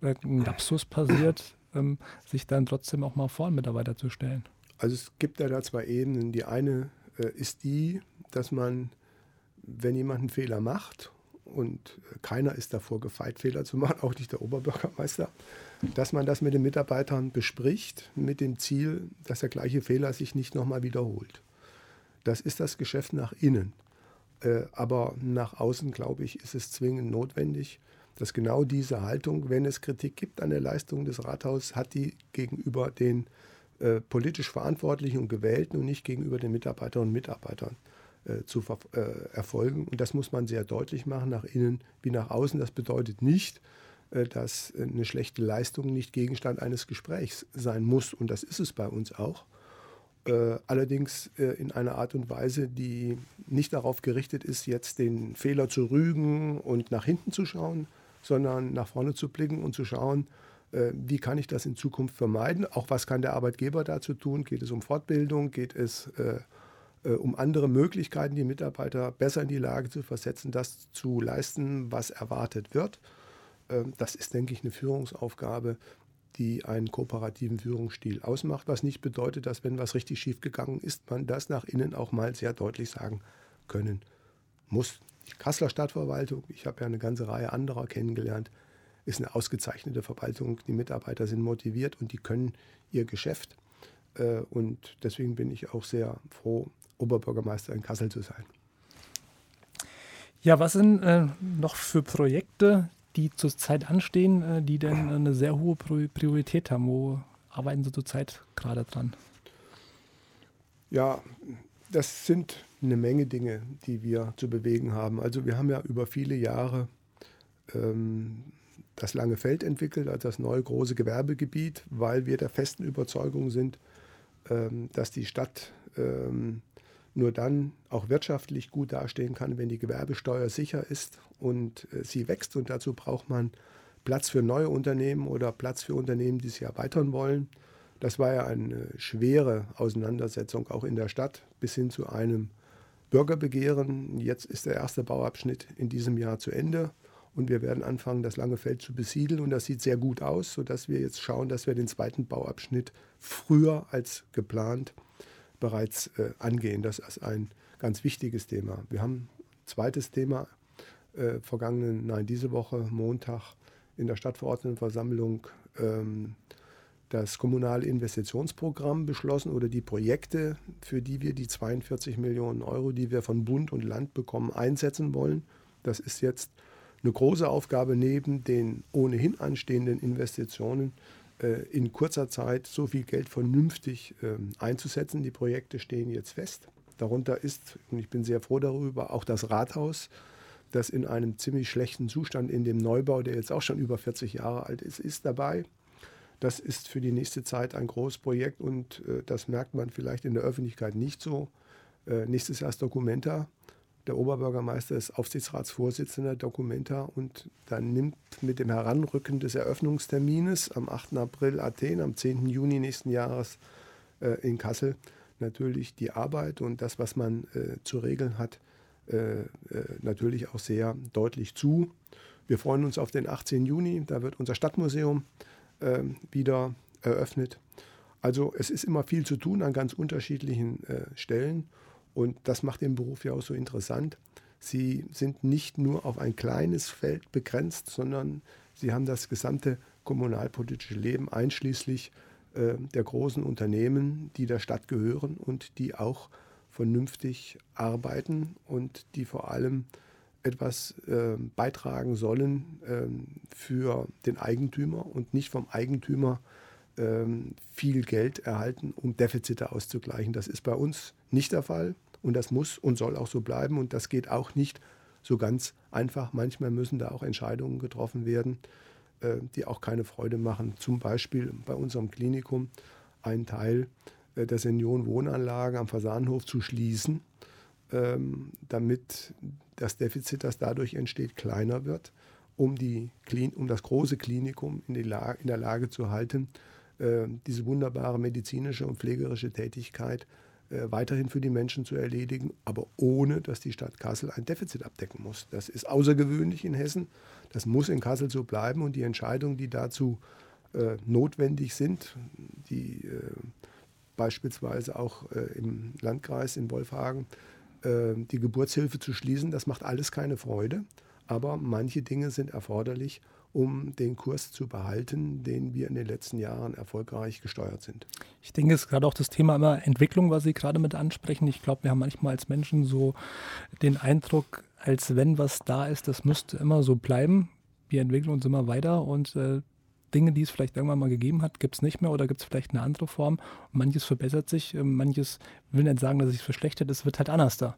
äh, ein Lapsus passiert, ähm, sich dann trotzdem auch mal vor einen Mitarbeiter zu stellen? Also es gibt ja da zwei Ebenen. Die eine äh, ist die, dass man, wenn jemand einen Fehler macht, und keiner ist davor gefeit, Fehler zu machen, auch nicht der Oberbürgermeister, dass man das mit den Mitarbeitern bespricht, mit dem Ziel, dass der gleiche Fehler sich nicht nochmal wiederholt. Das ist das Geschäft nach innen. Äh, aber nach außen, glaube ich, ist es zwingend notwendig, dass genau diese Haltung, wenn es Kritik gibt an der Leistung des Rathauses, hat die gegenüber den äh, politisch Verantwortlichen und Gewählten und nicht gegenüber den Mitarbeiterinnen und Mitarbeitern äh, zu äh, erfolgen. Und das muss man sehr deutlich machen, nach innen wie nach außen. Das bedeutet nicht, äh, dass eine schlechte Leistung nicht Gegenstand eines Gesprächs sein muss. Und das ist es bei uns auch. Äh, allerdings äh, in einer Art und Weise, die nicht darauf gerichtet ist, jetzt den Fehler zu rügen und nach hinten zu schauen, sondern nach vorne zu blicken und zu schauen, wie kann ich das in Zukunft vermeiden? Auch was kann der Arbeitgeber dazu tun? Geht es um Fortbildung? Geht es äh, um andere Möglichkeiten, die Mitarbeiter besser in die Lage zu versetzen, das zu leisten, was erwartet wird? Ähm, das ist, denke ich, eine Führungsaufgabe, die einen kooperativen Führungsstil ausmacht, was nicht bedeutet, dass wenn was richtig schief gegangen ist, man das nach innen auch mal sehr deutlich sagen können muss. Die Kasseler Stadtverwaltung, ich habe ja eine ganze Reihe anderer kennengelernt, ist eine ausgezeichnete Verwaltung. Die Mitarbeiter sind motiviert und die können ihr Geschäft. Äh, und deswegen bin ich auch sehr froh, Oberbürgermeister in Kassel zu sein. Ja, was sind äh, noch für Projekte, die zurzeit anstehen, äh, die denn eine sehr hohe Priorität haben? Wo arbeiten Sie zurzeit gerade dran? Ja, das sind eine Menge Dinge, die wir zu bewegen haben. Also wir haben ja über viele Jahre ähm, das Lange Feld entwickelt als das neue große Gewerbegebiet, weil wir der festen Überzeugung sind, ähm, dass die Stadt ähm, nur dann auch wirtschaftlich gut dastehen kann, wenn die Gewerbesteuer sicher ist und äh, sie wächst. Und dazu braucht man Platz für neue Unternehmen oder Platz für Unternehmen, die sich erweitern wollen. Das war ja eine schwere Auseinandersetzung auch in der Stadt bis hin zu einem Bürgerbegehren. Jetzt ist der erste Bauabschnitt in diesem Jahr zu Ende und wir werden anfangen, das lange Feld zu besiedeln und das sieht sehr gut aus, sodass wir jetzt schauen, dass wir den zweiten Bauabschnitt früher als geplant bereits äh, angehen. Das ist ein ganz wichtiges Thema. Wir haben ein zweites Thema äh, vergangenen, nein, diese Woche, Montag, in der Stadtverordnetenversammlung ähm, das kommunale Investitionsprogramm beschlossen oder die Projekte, für die wir die 42 Millionen Euro, die wir von Bund und Land bekommen, einsetzen wollen. Das ist jetzt eine große Aufgabe neben den ohnehin anstehenden Investitionen in kurzer Zeit so viel Geld vernünftig äh, einzusetzen. Die Projekte stehen jetzt fest. Darunter ist, und ich bin sehr froh darüber, auch das Rathaus, das in einem ziemlich schlechten Zustand in dem Neubau, der jetzt auch schon über 40 Jahre alt ist, ist dabei. Das ist für die nächste Zeit ein großes Projekt und äh, das merkt man vielleicht in der Öffentlichkeit nicht so. Äh, nächstes Jahr ist Documenta der Oberbürgermeister ist Aufsichtsratsvorsitzender Documenta und dann nimmt mit dem Heranrücken des Eröffnungstermines am 8. April Athen, am 10. Juni nächsten Jahres äh, in Kassel natürlich die Arbeit und das, was man äh, zu regeln hat, äh, äh, natürlich auch sehr deutlich zu. Wir freuen uns auf den 18. Juni, da wird unser Stadtmuseum äh, wieder eröffnet. Also es ist immer viel zu tun an ganz unterschiedlichen äh, Stellen und das macht den Beruf ja auch so interessant. Sie sind nicht nur auf ein kleines Feld begrenzt, sondern sie haben das gesamte kommunalpolitische Leben einschließlich äh, der großen Unternehmen, die der Stadt gehören und die auch vernünftig arbeiten und die vor allem etwas äh, beitragen sollen äh, für den Eigentümer und nicht vom Eigentümer äh, viel Geld erhalten, um Defizite auszugleichen. Das ist bei uns nicht der Fall und das muss und soll auch so bleiben und das geht auch nicht so ganz einfach. Manchmal müssen da auch Entscheidungen getroffen werden, äh, die auch keine Freude machen. Zum Beispiel bei unserem Klinikum einen Teil äh, der Seniorenwohnanlagen am Fasanhof zu schließen, ähm, damit das Defizit, das dadurch entsteht, kleiner wird, um, die, um das große Klinikum in, in der Lage zu halten, diese wunderbare medizinische und pflegerische Tätigkeit weiterhin für die Menschen zu erledigen, aber ohne, dass die Stadt Kassel ein Defizit abdecken muss. Das ist außergewöhnlich in Hessen. Das muss in Kassel so bleiben und die Entscheidungen, die dazu äh, notwendig sind, die äh, beispielsweise auch äh, im Landkreis in Wolfhagen äh, die Geburtshilfe zu schließen. Das macht alles keine Freude, aber manche Dinge sind erforderlich, um den Kurs zu behalten, den wir in den letzten Jahren erfolgreich gesteuert sind. Ich denke, es ist gerade auch das Thema immer Entwicklung, was Sie gerade mit ansprechen. Ich glaube, wir haben manchmal als Menschen so den Eindruck, als wenn was da ist, das müsste immer so bleiben. Wir entwickeln uns immer weiter und äh, Dinge, die es vielleicht irgendwann mal gegeben hat, gibt es nicht mehr oder gibt es vielleicht eine andere Form. manches verbessert sich, äh, manches will nicht sagen, dass es sich verschlechtert, es wird halt anders da.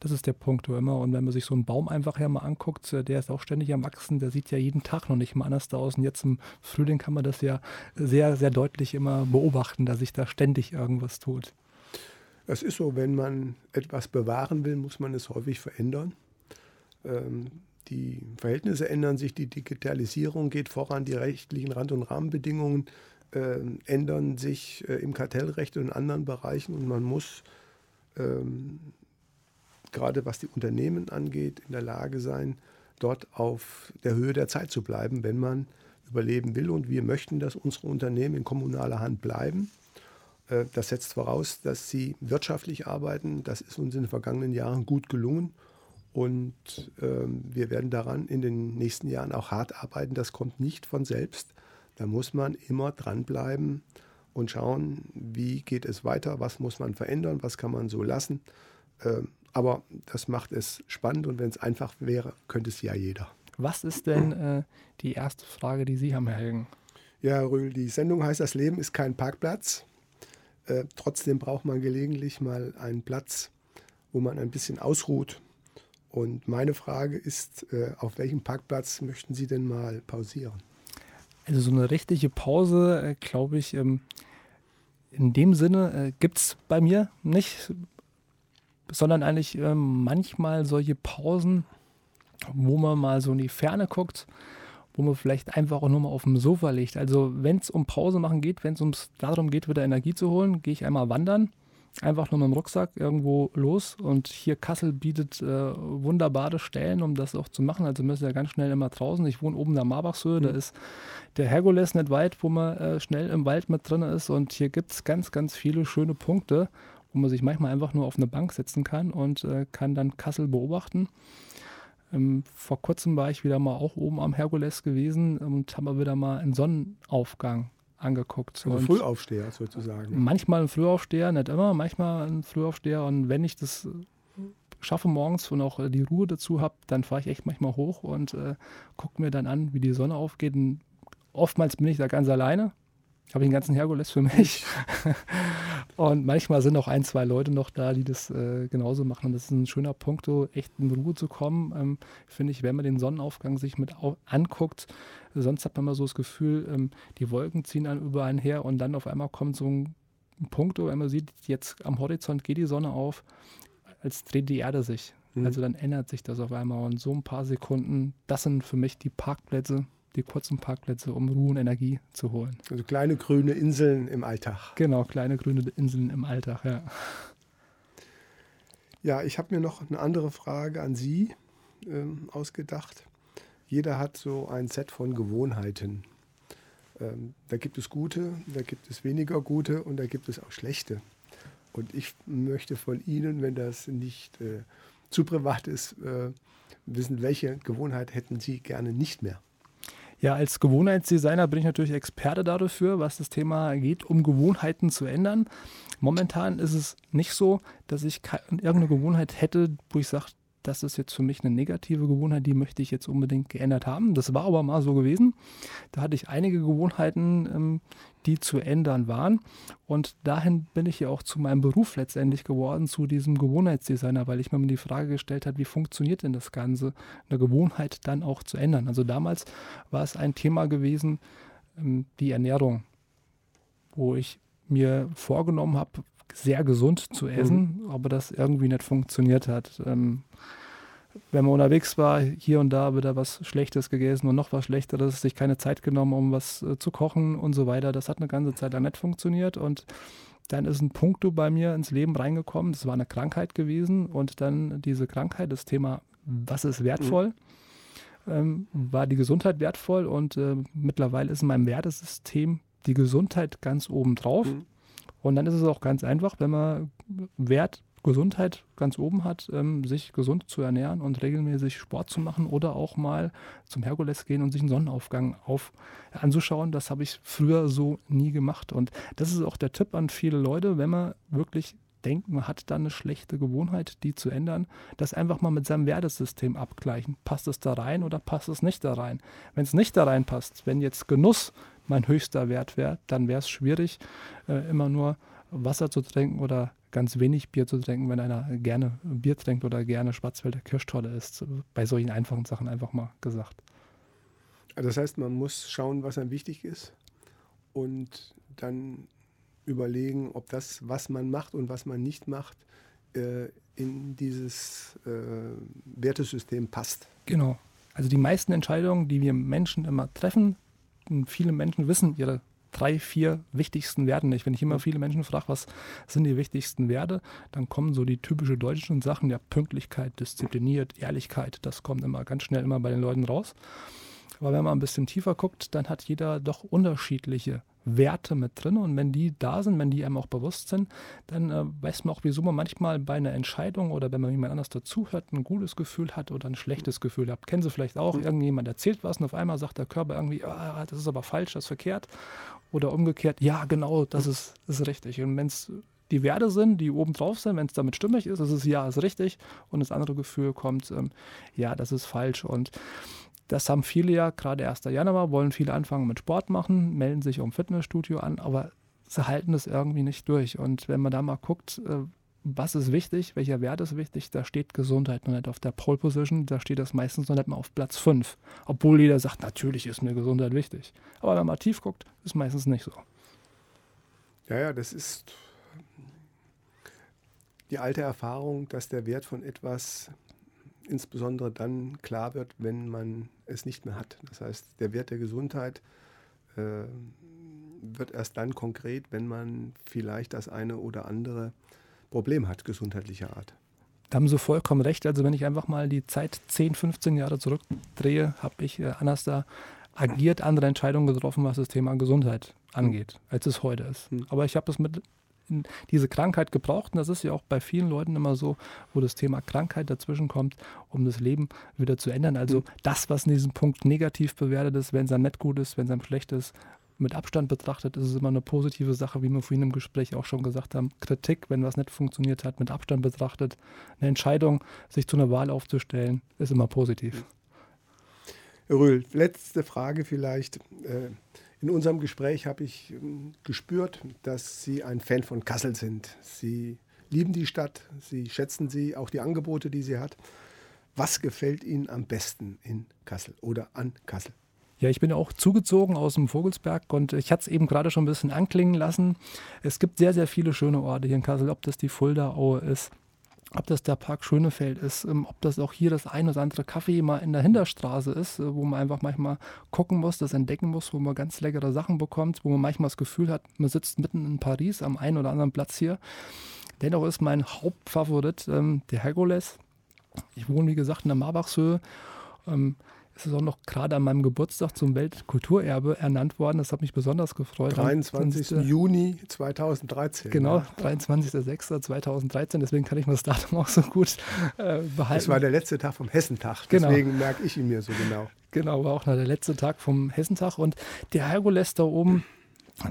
Das ist der Punkt wo immer. Und wenn man sich so einen Baum einfach her mal anguckt, äh, der ist auch ständig am Wachsen, der sieht ja jeden Tag noch nicht mal anders aus. Und jetzt im Frühling kann man das ja sehr, sehr deutlich immer beobachten, dass sich da ständig irgendwas tut. Es ist so, wenn man etwas bewahren will, muss man es häufig verändern. Ähm, die Verhältnisse ändern sich, die Digitalisierung geht voran, die rechtlichen Rand- und Rahmenbedingungen äh, ändern sich äh, im Kartellrecht und in anderen Bereichen und man muss ähm, gerade was die Unternehmen angeht in der Lage sein, dort auf der Höhe der Zeit zu bleiben, wenn man überleben will. Und wir möchten, dass unsere Unternehmen in kommunaler Hand bleiben. Äh, das setzt voraus, dass sie wirtschaftlich arbeiten. Das ist uns in den vergangenen Jahren gut gelungen. Und ähm, wir werden daran in den nächsten Jahren auch hart arbeiten. Das kommt nicht von selbst. Da muss man immer dranbleiben und schauen, wie geht es weiter, was muss man verändern, was kann man so lassen. Aber das macht es spannend und wenn es einfach wäre, könnte es ja jeder. Was ist denn äh, die erste Frage, die Sie haben, Herr Helgen? Ja, Herr Rühl, die Sendung heißt Das Leben ist kein Parkplatz. Äh, trotzdem braucht man gelegentlich mal einen Platz, wo man ein bisschen ausruht, und meine Frage ist, äh, auf welchem Parkplatz möchten Sie denn mal pausieren? Also so eine richtige Pause, äh, glaube ich, ähm, in dem Sinne äh, gibt es bei mir nicht, sondern eigentlich ähm, manchmal solche Pausen, wo man mal so in die Ferne guckt, wo man vielleicht einfach auch nur mal auf dem Sofa liegt. Also wenn es um Pause machen geht, wenn es darum geht, wieder Energie zu holen, gehe ich einmal wandern einfach nur mit dem Rucksack irgendwo los. Und hier Kassel bietet äh, wunderbare Stellen, um das auch zu machen. Also müssen ja ganz schnell immer draußen. Ich wohne oben in der Marbachshöhe, mhm. da ist der Herkules nicht weit, wo man äh, schnell im Wald mit drin ist. Und hier gibt es ganz, ganz viele schöne Punkte, wo man sich manchmal einfach nur auf eine Bank setzen kann und äh, kann dann Kassel beobachten. Ähm, vor kurzem war ich wieder mal auch oben am Herkules gewesen und habe wieder mal einen Sonnenaufgang angeguckt. Also Frühaufsteher sozusagen. Manchmal ein Frühaufsteher, nicht immer, manchmal ein Frühaufsteher. Und wenn ich das schaffe morgens und auch die Ruhe dazu habe, dann fahre ich echt manchmal hoch und äh, gucke mir dann an, wie die Sonne aufgeht. Und oftmals bin ich da ganz alleine habe ich den ganzen Herkules für mich. und manchmal sind auch ein, zwei Leute noch da, die das äh, genauso machen. Und das ist ein schöner Punkt, so echt in Ruhe zu kommen. Ähm, Finde ich, wenn man den Sonnenaufgang sich mit anguckt, sonst hat man immer so das Gefühl, ähm, die Wolken ziehen dann über einen her und dann auf einmal kommt so ein Punkt, wo man sieht, jetzt am Horizont geht die Sonne auf, als dreht die Erde sich. Mhm. Also dann ändert sich das auf einmal und so ein paar Sekunden, das sind für mich die Parkplätze, die kurzen Parkplätze, um Ruhe und Energie zu holen. Also kleine grüne Inseln im Alltag. Genau, kleine grüne Inseln im Alltag, ja. Ja, ich habe mir noch eine andere Frage an Sie ähm, ausgedacht. Jeder hat so ein Set von Gewohnheiten. Ähm, da gibt es gute, da gibt es weniger gute und da gibt es auch schlechte. Und ich möchte von Ihnen, wenn das nicht äh, zu privat ist, äh, wissen, welche Gewohnheit hätten Sie gerne nicht mehr? Ja, als Gewohnheitsdesigner bin ich natürlich Experte dafür, was das Thema geht, um Gewohnheiten zu ändern. Momentan ist es nicht so, dass ich irgendeine Gewohnheit hätte, wo ich sage, das ist jetzt für mich eine negative Gewohnheit, die möchte ich jetzt unbedingt geändert haben. Das war aber mal so gewesen. Da hatte ich einige Gewohnheiten, ähm, die zu ändern waren. Und dahin bin ich ja auch zu meinem Beruf letztendlich geworden, zu diesem Gewohnheitsdesigner, weil ich mir die Frage gestellt habe, wie funktioniert denn das Ganze, eine Gewohnheit dann auch zu ändern. Also damals war es ein Thema gewesen, ähm, die Ernährung, wo ich mir vorgenommen habe, sehr gesund zu essen, mhm. aber das irgendwie nicht funktioniert hat. Ähm, wenn man unterwegs war, hier und da wieder was Schlechtes gegessen und noch was Schlechteres, sich keine Zeit genommen, um was äh, zu kochen und so weiter. Das hat eine ganze Zeit lang nicht funktioniert und dann ist ein Punkt bei mir ins Leben reingekommen. Das war eine Krankheit gewesen und dann diese Krankheit, das Thema, was ist wertvoll, mhm. ähm, war die Gesundheit wertvoll und äh, mittlerweile ist in meinem Wertesystem die Gesundheit ganz oben drauf. Mhm. Und dann ist es auch ganz einfach, wenn man Wert, Gesundheit ganz oben hat, ähm, sich gesund zu ernähren und regelmäßig Sport zu machen oder auch mal zum Herkules gehen und sich einen Sonnenaufgang auf, anzuschauen. Das habe ich früher so nie gemacht. Und das ist auch der Tipp an viele Leute, wenn man wirklich denkt, man hat da eine schlechte Gewohnheit, die zu ändern, das einfach mal mit seinem Wertesystem abgleichen. Passt es da rein oder passt es nicht da rein? Wenn es nicht da reinpasst, wenn jetzt Genuss mein höchster Wert wäre, dann wäre es schwierig, äh, immer nur Wasser zu trinken oder ganz wenig Bier zu trinken, wenn einer gerne Bier trinkt oder gerne Schwarzwälder Kirschtolle isst. Bei solchen einfachen Sachen einfach mal gesagt. Das heißt, man muss schauen, was einem wichtig ist und dann überlegen, ob das, was man macht und was man nicht macht, äh, in dieses äh, Wertesystem passt. Genau. Also die meisten Entscheidungen, die wir Menschen immer treffen, viele Menschen wissen ihre drei, vier wichtigsten Werte nicht. Wenn ich immer viele Menschen frage, was sind die wichtigsten Werte, dann kommen so die typische deutschen Sachen, ja Pünktlichkeit, diszipliniert, Ehrlichkeit, das kommt immer ganz schnell immer bei den Leuten raus. Aber wenn man ein bisschen tiefer guckt, dann hat jeder doch unterschiedliche Werte mit drin. Und wenn die da sind, wenn die einem auch bewusst sind, dann äh, weiß man auch, wieso man manchmal bei einer Entscheidung oder wenn man jemand anders dazuhört, ein gutes Gefühl hat oder ein schlechtes Gefühl hat. Kennen Sie vielleicht auch, mhm. irgendjemand erzählt was und auf einmal sagt der Körper irgendwie, ah, das ist aber falsch, das ist verkehrt. Oder umgekehrt, ja, genau, das ist, ist richtig. Und wenn es die Werte sind, die oben drauf sind, wenn es damit stimmig ist, ist es ja, ist richtig. Und das andere Gefühl kommt, ähm, ja, das ist falsch. Und das haben viele ja, gerade 1. Januar, wollen viele anfangen mit Sport machen, melden sich um Fitnessstudio an, aber sie halten das irgendwie nicht durch. Und wenn man da mal guckt, äh, was ist wichtig, welcher Wert ist wichtig, da steht Gesundheit noch nicht auf der Pole Position, da steht das meistens noch nicht mal auf Platz 5. Obwohl jeder sagt, natürlich ist mir Gesundheit wichtig. Aber wenn man tief guckt, ist meistens nicht so. Ja, ja, das ist die alte Erfahrung, dass der Wert von etwas insbesondere dann klar wird, wenn man es nicht mehr hat. Das heißt, der Wert der Gesundheit äh, wird erst dann konkret, wenn man vielleicht das eine oder andere Problem hat, gesundheitlicher Art. Da haben Sie vollkommen recht. Also wenn ich einfach mal die Zeit 10, 15 Jahre zurückdrehe, habe ich äh, anders da agiert, andere Entscheidungen getroffen, was das Thema Gesundheit angeht, als es heute ist. Hm. Aber ich habe es mit diese Krankheit gebraucht. Und das ist ja auch bei vielen Leuten immer so, wo das Thema Krankheit dazwischen kommt, um das Leben wieder zu ändern. Also mhm. das, was in diesem Punkt negativ bewertet ist, wenn es einem nicht gut ist, wenn es einem schlecht ist, mit Abstand betrachtet, ist es immer eine positive Sache, wie wir vorhin im Gespräch auch schon gesagt haben. Kritik, wenn was nicht funktioniert hat, mit Abstand betrachtet. Eine Entscheidung, sich zu einer Wahl aufzustellen, ist immer positiv. Rühl, letzte Frage vielleicht. Äh, in unserem Gespräch habe ich ähm, gespürt, dass Sie ein Fan von Kassel sind. Sie lieben die Stadt, Sie schätzen sie, auch die Angebote, die sie hat. Was gefällt Ihnen am besten in Kassel oder an Kassel? Ja, ich bin auch zugezogen aus dem Vogelsberg und ich hatte es eben gerade schon ein bisschen anklingen lassen. Es gibt sehr, sehr viele schöne Orte hier in Kassel, ob das die Fulda-Aue ist, ob das der Park Schönefeld ist, ähm, ob das auch hier das ein oder andere Café mal in der Hinterstraße ist, äh, wo man einfach manchmal gucken muss, das entdecken muss, wo man ganz leckere Sachen bekommt, wo man manchmal das Gefühl hat, man sitzt mitten in Paris am einen oder anderen Platz hier. Dennoch ist mein Hauptfavorit ähm, der Herkules. Ich wohne, wie gesagt, in der Marbachshöhe. Ähm, es ist auch noch gerade an meinem Geburtstag zum Weltkulturerbe ernannt worden. Das hat mich besonders gefreut. 23. Und, äh, Juni 2013. Genau, ja. 23.06.2013. Deswegen kann ich mir das Datum auch so gut äh, behalten. Das war der letzte Tag vom Hessentag. Genau. Deswegen merke ich ihn mir so genau. Genau, war auch noch der letzte Tag vom Hessentag. Und der Herkules da oben,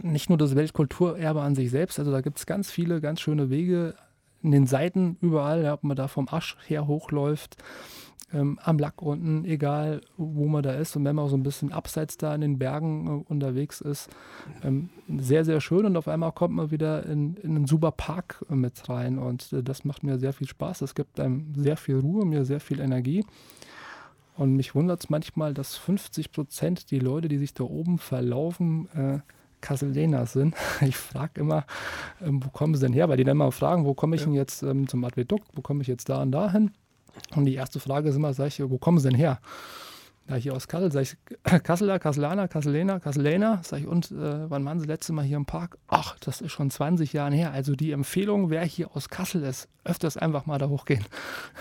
nicht nur das Weltkulturerbe an sich selbst, also da gibt es ganz viele, ganz schöne Wege in den Seiten überall, ja, ob man da vom Asch her hochläuft ähm, am Lack unten, egal wo man da ist. Und wenn man auch so ein bisschen abseits da in den Bergen äh, unterwegs ist, ähm, sehr, sehr schön. Und auf einmal kommt man wieder in, in einen super Park äh, mit rein. Und äh, das macht mir sehr viel Spaß. Das gibt einem sehr viel Ruhe, mir sehr viel Energie. Und mich wundert es manchmal, dass 50 Prozent die Leute, die sich da oben verlaufen, äh, Kasseldener sind. Ich frage immer, ähm, wo kommen sie denn her? Weil die dann mal fragen, wo komme ich ja. denn jetzt ähm, zum Advedukt, wo komme ich jetzt da und da hin? Und die erste Frage ist immer, sag ich, wo kommen sie denn her? Ja, hier aus Kassel, sag ich, Kasseler, Kasselaner, Kasselener, Kasselener, sag ich, und äh, wann waren sie letzte Mal hier im Park? Ach, das ist schon 20 Jahre her. Also die Empfehlung, wer hier aus Kassel ist, öfters einfach mal da hochgehen.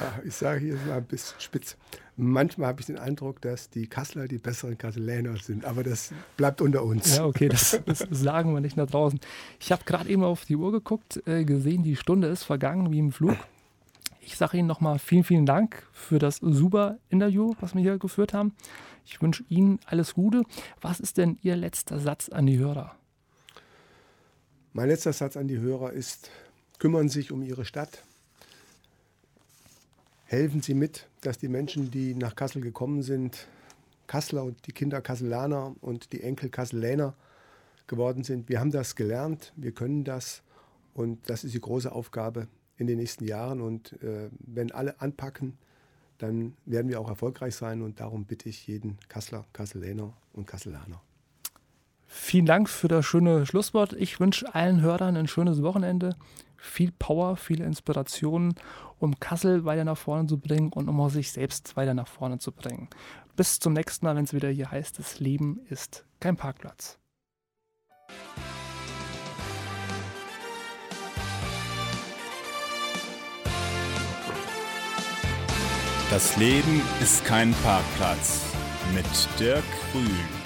Ja, ich sage hier mal ein bisschen spitz. Manchmal habe ich den Eindruck, dass die Kasseler die besseren Kasseläner sind, aber das bleibt unter uns. Ja, okay, das, das sagen wir nicht nach draußen. Ich habe gerade eben auf die Uhr geguckt, äh, gesehen, die Stunde ist vergangen wie im Flug. Ich sage Ihnen nochmal vielen, vielen Dank für das super Interview, was wir hier geführt haben. Ich wünsche Ihnen alles Gute. Was ist denn Ihr letzter Satz an die Hörer? Mein letzter Satz an die Hörer ist, kümmern Sie sich um Ihre Stadt. Helfen Sie mit, dass die Menschen, die nach Kassel gekommen sind, Kasseler und die Kinder Kasselaner und die Enkel Kasseläner geworden sind. Wir haben das gelernt, wir können das und das ist die große Aufgabe in den nächsten Jahren. Und äh, wenn alle anpacken, dann werden wir auch erfolgreich sein. Und darum bitte ich jeden Kasseler, Kasseläner und Kasselaner. Vielen Dank für das schöne Schlusswort. Ich wünsche allen Hörern ein schönes Wochenende. Viel Power, viele Inspirationen, um Kassel weiter nach vorne zu bringen und um auch sich selbst weiter nach vorne zu bringen. Bis zum nächsten Mal, wenn es wieder hier heißt, das Leben ist kein Parkplatz. Das Leben ist kein Parkplatz mit Dirk Grün.